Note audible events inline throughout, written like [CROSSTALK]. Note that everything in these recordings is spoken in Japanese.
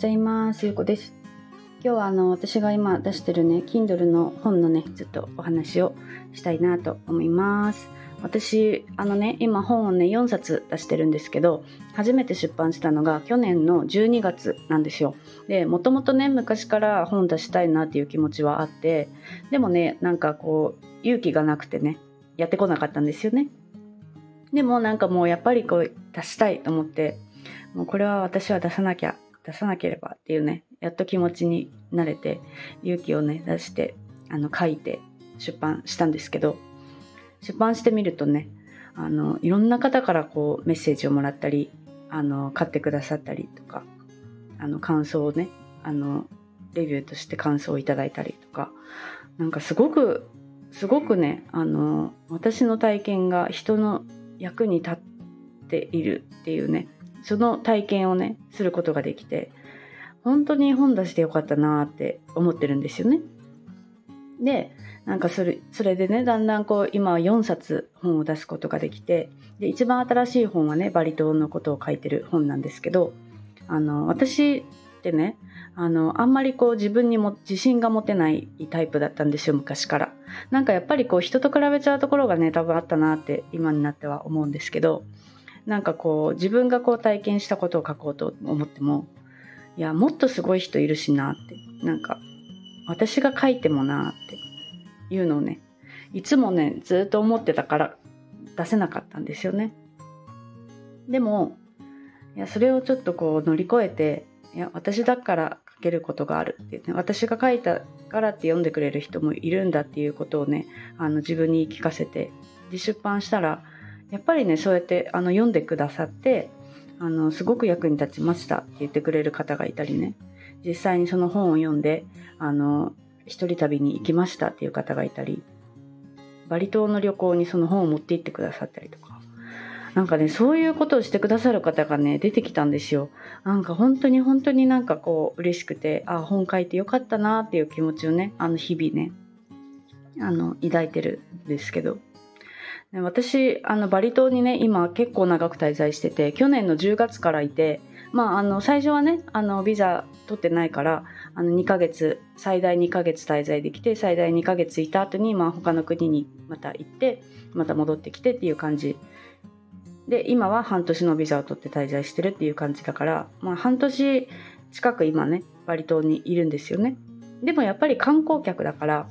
ございます。ゆうこです。今日はあの私が今出してるね、Kindle の本のね、ちょっとお話をしたいなと思います。私、あのね、今本をね、4冊出してるんですけど、初めて出版したのが去年の12月なんですよ。で、もともとね、昔から本出したいなっていう気持ちはあって、でもね、なんかこう、勇気がなくてね、やってこなかったんですよね。でもなんかもうやっぱりこう、出したいと思って、もうこれは私は出さなきゃ、出さなければっていうね、やっと気持ちになれて、勇気をね、出して、あの、書いて出版したんですけど、出版してみるとね、あの、いろんな方からこう、メッセージをもらったり、あの、買ってくださったりとか、あの、感想をね、あの、レビューとして感想をいただいたりとか、なんかすごく、すごくね、あの、私の体験が人の役に立っているっていうね、その体験をね、することができて、本当に本出してよかったなって思ってるんですよね。で、なんかそれ、それでね、だんだんこう、今は4冊本を出すことができて、で、一番新しい本はね、バリ島のことを書いてる本なんですけど、あの、私ってね、あの、あんまりこう自分にも自信が持てないタイプだったんですよ、昔から。なんかやっぱりこう人と比べちゃうところがね、多分あったなって今になっては思うんですけど、なんかこう自分がこう体験したことを書こうと思っても、いや、もっとすごい人いるしなって、なんか私が書いてもなっていうのをね、いつもね、ずっと思ってたから出せなかったんですよね。でも、いや、それをちょっとこう乗り越えて、いや、私だから書けることがあるっていうね、私が書いたからって読んでくれる人もいるんだっていうことをね、あの自分に言い聞かせて、で出版したら、やっぱりね、そうやってあの読んでくださって、あの、すごく役に立ちましたって言ってくれる方がいたりね、実際にその本を読んで、あの、一人旅に行きましたっていう方がいたり、バリ島の旅行にその本を持って行ってくださったりとか、なんかね、そういうことをしてくださる方がね、出てきたんですよ。なんか本当に本当になんかこう嬉しくて、あ、本書いてよかったなっていう気持ちをね、あの日々ね、あの、抱いてるんですけど。私、あの、バリ島にね、今結構長く滞在してて、去年の10月からいて、まあ、あの、最初はね、あの、ビザ取ってないから、あの、2ヶ月、最大2ヶ月滞在できて、最大2ヶ月いた後に、まあ、他の国にまた行って、また戻ってきてっていう感じで、今は半年のビザを取って滞在してるっていう感じだから、まあ半年近く今ね、バリ島にいるんですよね。でもやっぱり観光客だから、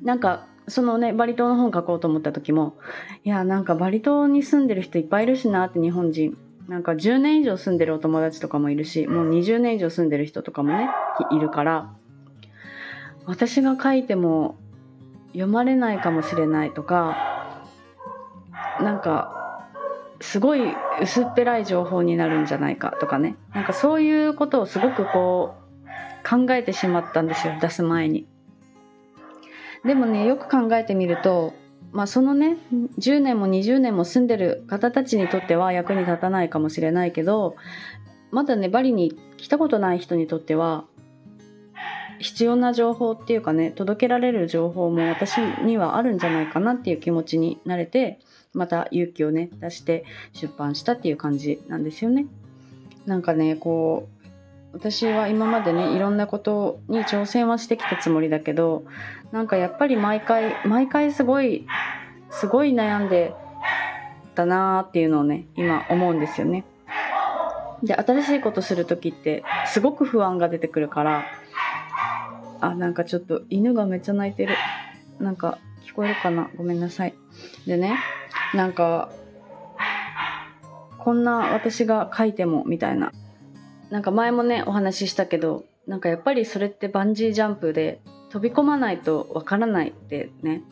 なんか、そのね、バリ島の本書こうと思った時も、いや、なんかバリ島に住んでる人いっぱいいるしなって日本人。なんか10年以上住んでるお友達とかもいるし、もう20年以上住んでる人とかもね、いるから、私が書いても読まれないかもしれないとか、なんか、すごい薄っぺらい情報になるんじゃないかとかね。なんかそういうことをすごくこう考えてしまったんですよ、出す前に。でもね、よく考えてみると、まあそのね、10年も20年も住んでる方たちにとっては役に立たないかもしれないけど、まだね、バリに来たことない人にとっては、必要な情報っていうかね、届けられる情報も私にはあるんじゃないかなっていう気持ちになれて、また勇気をね出して出版したっていう感じなんですよね。なんかねこう私は今までねいろんなことに挑戦はしてきたつもりだけどなんかやっぱり毎回毎回すごいすごい悩んでたなーっていうのをね今思うんですよね。で新しいことする時ってすごく不安が出てくるからあなんかちょっと犬がめっちゃ泣いてるなんか聞こえるかな？ごめんなさい。でねなんか、こんな私が書いてもみたいな。なんか前もね、お話ししたけど、なんかやっぱりそれってバンジージャンプで飛び込まないとわからないってね。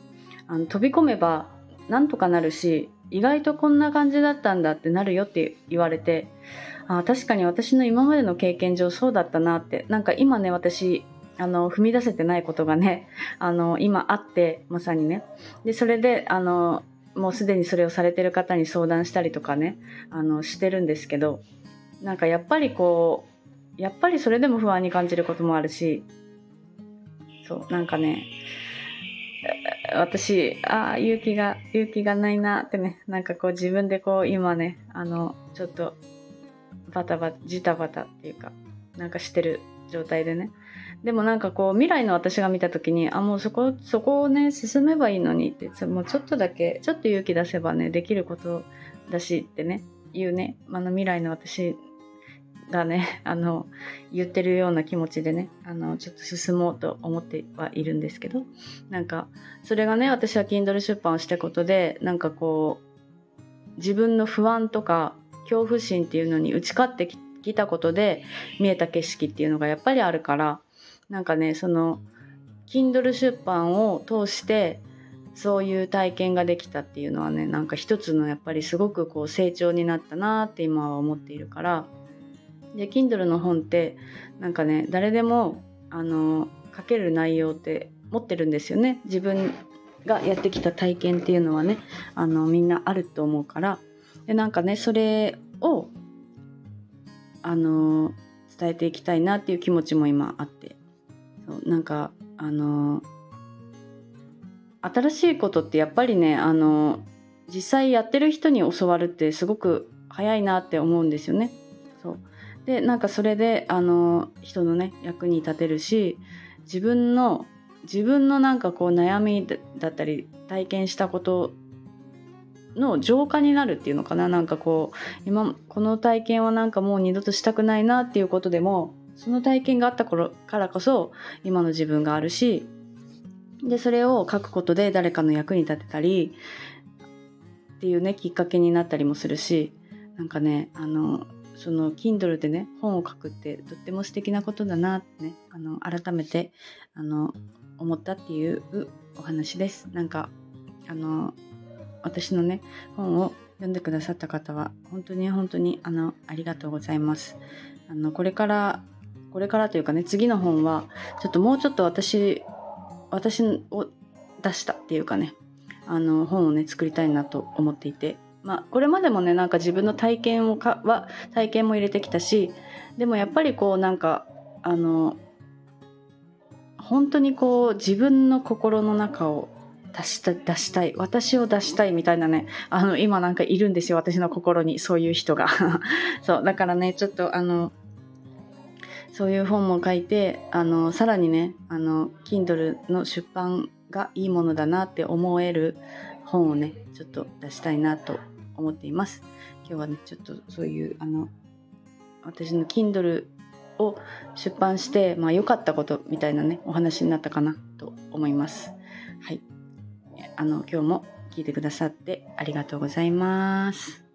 あの飛び込めばなんとかなるし、意外とこんな感じだったんだってなるよって言われて、あ確かに私の今までの経験上そうだったなって。なんか今ね、私、あの、踏み出せてないことがね、[LAUGHS] あの、今あって、まさにね。で、それで、あの、もうすでにそれをされてる方に相談したりとかね、あの、してるんですけど、なんかやっぱりこう、やっぱりそれでも不安に感じることもあるし、そう、なんかね、私、ああ、勇気が、勇気がないなってね、なんかこう自分でこう今ね、あの、ちょっとバタバタ、ジタバタっていうか、なんかしてる状態でね。でもなんかこう未来の私が見た時にあもうそこそこをね進めばいいのにってもうちょっとだけちょっと勇気出せばねできることだしってね言うね。あの未来の私がね [LAUGHS] あの言ってるような気持ちでねあのちょっと進もうと思ってはいるんですけどなんかそれがね私は Kindle 出版をしたことでなんかこう自分の不安とか恐怖心っていうのに打ち勝ってきたことで見えた景色っていうのがやっぱりあるからなんかねその Kindle 出版を通してそういう体験ができたっていうのはねなんか一つのやっぱりすごくこう成長になったなって今は思っているからで Kindle の本ってなんかね誰でもあの書ける内容って持ってるんですよね。自分がやってきた体験っていうのはねあのみんなあると思うから。でなんかねそれをあの伝えていきたいなっていう気持ちも今あって。そうなんかあの新しいことってやっぱりねあの実際やってる人に教わるってすごく早いなって思うんですよね。そう。でなんかそれであの人のね役に立てるし自分の自分のなんかこう悩みだったり体験したことの浄化になるっていうのかななんかこう今この体験はなんかもう二度としたくないなっていうことでもその体験があった頃からこそ今の自分があるしでそれを書くことで誰かの役に立てたりっていうねきっかけになったりもするしなんかねあのその Kindle でね本を書くってとっても素敵なことだなってねあの改めてあの思ったっていうお話です。なんかあの私のね本を読んでくださった方は本当に本当にあのありがとうございます。あのこれからこれからというかね次の本はちょっともうちょっと私私を出したっていうかねあの本をね作りたいなと思っていてまあこれまでもねなんか自分の体験をかは体験も入れてきたしでもやっぱりこうなんかあの本当にこう自分の心の中を出した出したい私を出したいみたいなねあの今なんかいるんですよ私の心にそういう人が。[LAUGHS] そうだからねちょっとあのそういう本も書いてあのさらにねあの Kindle の出版がいいものだなって思える本をねちょっと出したいなと思っています。今日はねちょっとそういうあの私の Kindle を出版してまあ良かったことみたいなねお話になったかなと思います。はい。あの今日も聞いてくださってありがとうございます。